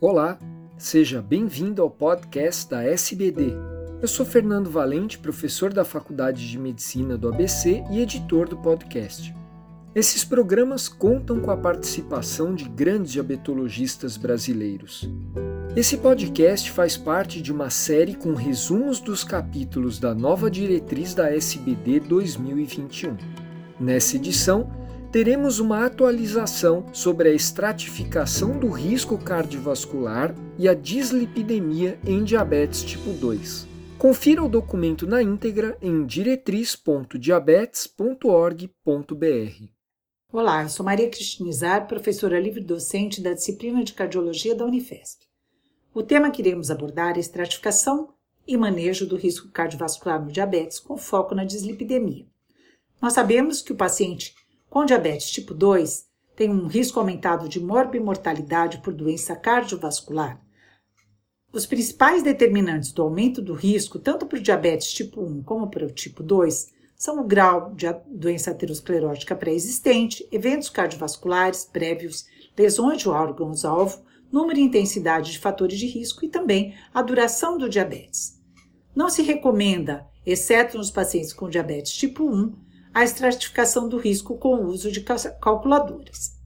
Olá, seja bem-vindo ao podcast da SBD. Eu sou Fernando Valente, professor da Faculdade de Medicina do ABC e editor do podcast. Esses programas contam com a participação de grandes diabetologistas brasileiros. Esse podcast faz parte de uma série com resumos dos capítulos da nova diretriz da SBD 2021. Nessa edição, teremos uma atualização sobre a estratificação do risco cardiovascular e a dislipidemia em diabetes tipo 2. Confira o documento na íntegra em diretriz.diabetes.org.br. Olá, eu sou Maria Cristina Izar, professora livre-docente da disciplina de Cardiologia da Unifesp. O tema que iremos abordar é estratificação e manejo do risco cardiovascular no diabetes, com foco na dislipidemia. Nós sabemos que o paciente com diabetes tipo 2 tem um risco aumentado de morbimortalidade por doença cardiovascular. Os principais determinantes do aumento do risco, tanto para o diabetes tipo 1 como para o tipo 2, são o grau de doença aterosclerótica pré-existente, eventos cardiovasculares prévios, lesões de órgãos-alvo, número e intensidade de fatores de risco e também a duração do diabetes. Não se recomenda, exceto nos pacientes com diabetes tipo 1, a estratificação do risco com o uso de calculadoras.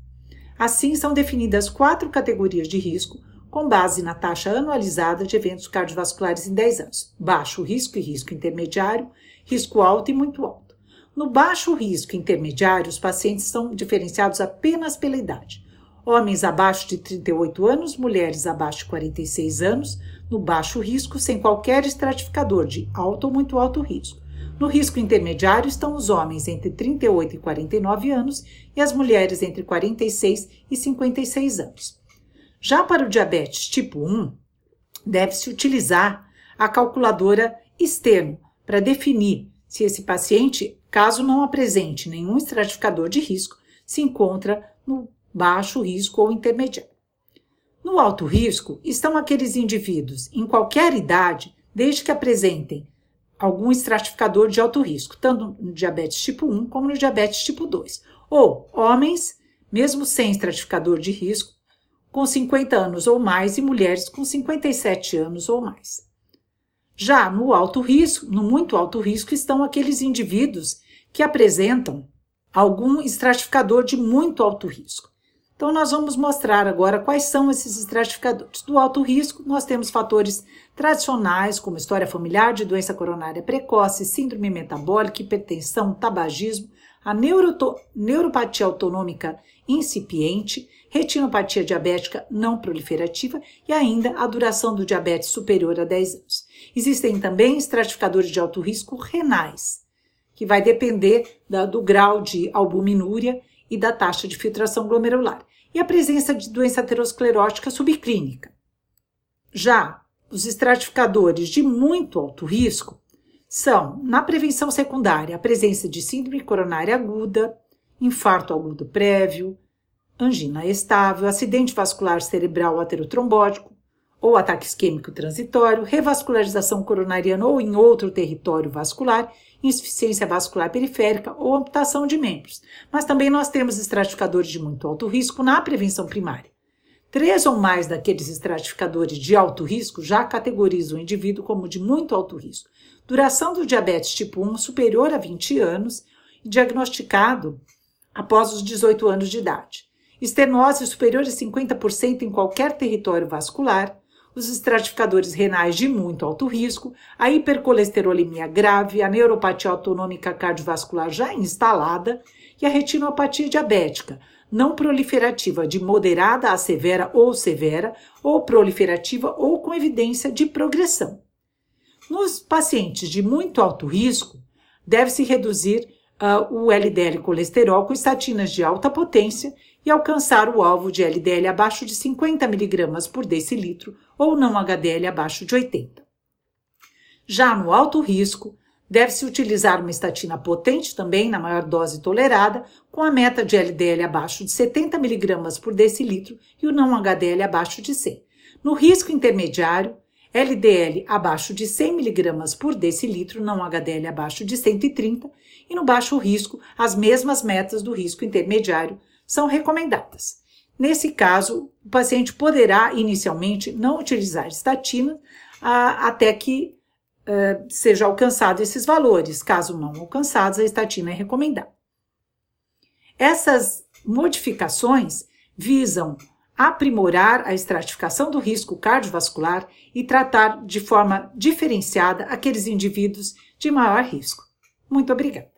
Assim, são definidas quatro categorias de risco com base na taxa anualizada de eventos cardiovasculares em 10 anos: baixo risco e risco intermediário, risco alto e muito alto. No baixo risco intermediário, os pacientes são diferenciados apenas pela idade. Homens abaixo de 38 anos, mulheres abaixo de 46 anos, no baixo risco, sem qualquer estratificador de alto ou muito alto risco. No risco intermediário estão os homens entre 38 e 49 anos e as mulheres entre 46 e 56 anos. Já para o diabetes tipo 1, deve-se utilizar a calculadora externo para definir se esse paciente, caso não apresente nenhum estratificador de risco, se encontra no baixo risco ou intermediário. No alto risco estão aqueles indivíduos em qualquer idade, desde que apresentem algum estratificador de alto risco, tanto no diabetes tipo 1 como no diabetes tipo 2. Ou homens, mesmo sem estratificador de risco, com 50 anos ou mais e mulheres com 57 anos ou mais. Já no alto risco, no muito alto risco, estão aqueles indivíduos que apresentam algum estratificador de muito alto risco. Então, nós vamos mostrar agora quais são esses estratificadores. Do alto risco, nós temos fatores tradicionais, como história familiar de doença coronária precoce, síndrome metabólica, hipertensão, tabagismo, a neuropatia autonômica incipiente, retinopatia diabética não proliferativa e ainda a duração do diabetes superior a 10 anos. Existem também estratificadores de alto risco renais, que vai depender da, do grau de albuminúria e da taxa de filtração glomerular, e a presença de doença aterosclerótica subclínica. Já os estratificadores de muito alto risco são, na prevenção secundária, a presença de síndrome coronária aguda, infarto agudo prévio, angina estável, acidente vascular cerebral aterotrombótico, ou ataque isquêmico transitório, revascularização coronariana ou em outro território vascular, insuficiência vascular periférica ou amputação de membros. Mas também nós temos estratificadores de muito alto risco na prevenção primária. Três ou mais daqueles estratificadores de alto risco já categorizam o indivíduo como de muito alto risco. Duração do diabetes tipo 1 superior a 20 anos e diagnosticado após os 18 anos de idade. Estenose superior a 50% em qualquer território vascular, os estratificadores renais de muito alto risco, a hipercolesterolemia grave, a neuropatia autonômica cardiovascular já instalada e a retinopatia diabética, não proliferativa de moderada a severa ou severa, ou proliferativa ou com evidência de progressão. Nos pacientes de muito alto risco, deve-se reduzir uh, o LDL colesterol com estatinas de alta potência e alcançar o alvo de LDL abaixo de 50 mg por decilitro ou não HDL abaixo de 80. Já no alto risco, deve-se utilizar uma estatina potente também na maior dose tolerada, com a meta de LDL abaixo de 70 mg por decilitro e o não HDL abaixo de 100. No risco intermediário, LDL abaixo de 100 mg por decilitro, não HDL abaixo de 130, e no baixo risco, as mesmas metas do risco intermediário são recomendadas. Nesse caso, o paciente poderá inicialmente não utilizar estatina até que uh, seja alcançado esses valores. Caso não alcançados, a estatina é recomendada. Essas modificações visam aprimorar a estratificação do risco cardiovascular e tratar de forma diferenciada aqueles indivíduos de maior risco. Muito obrigada.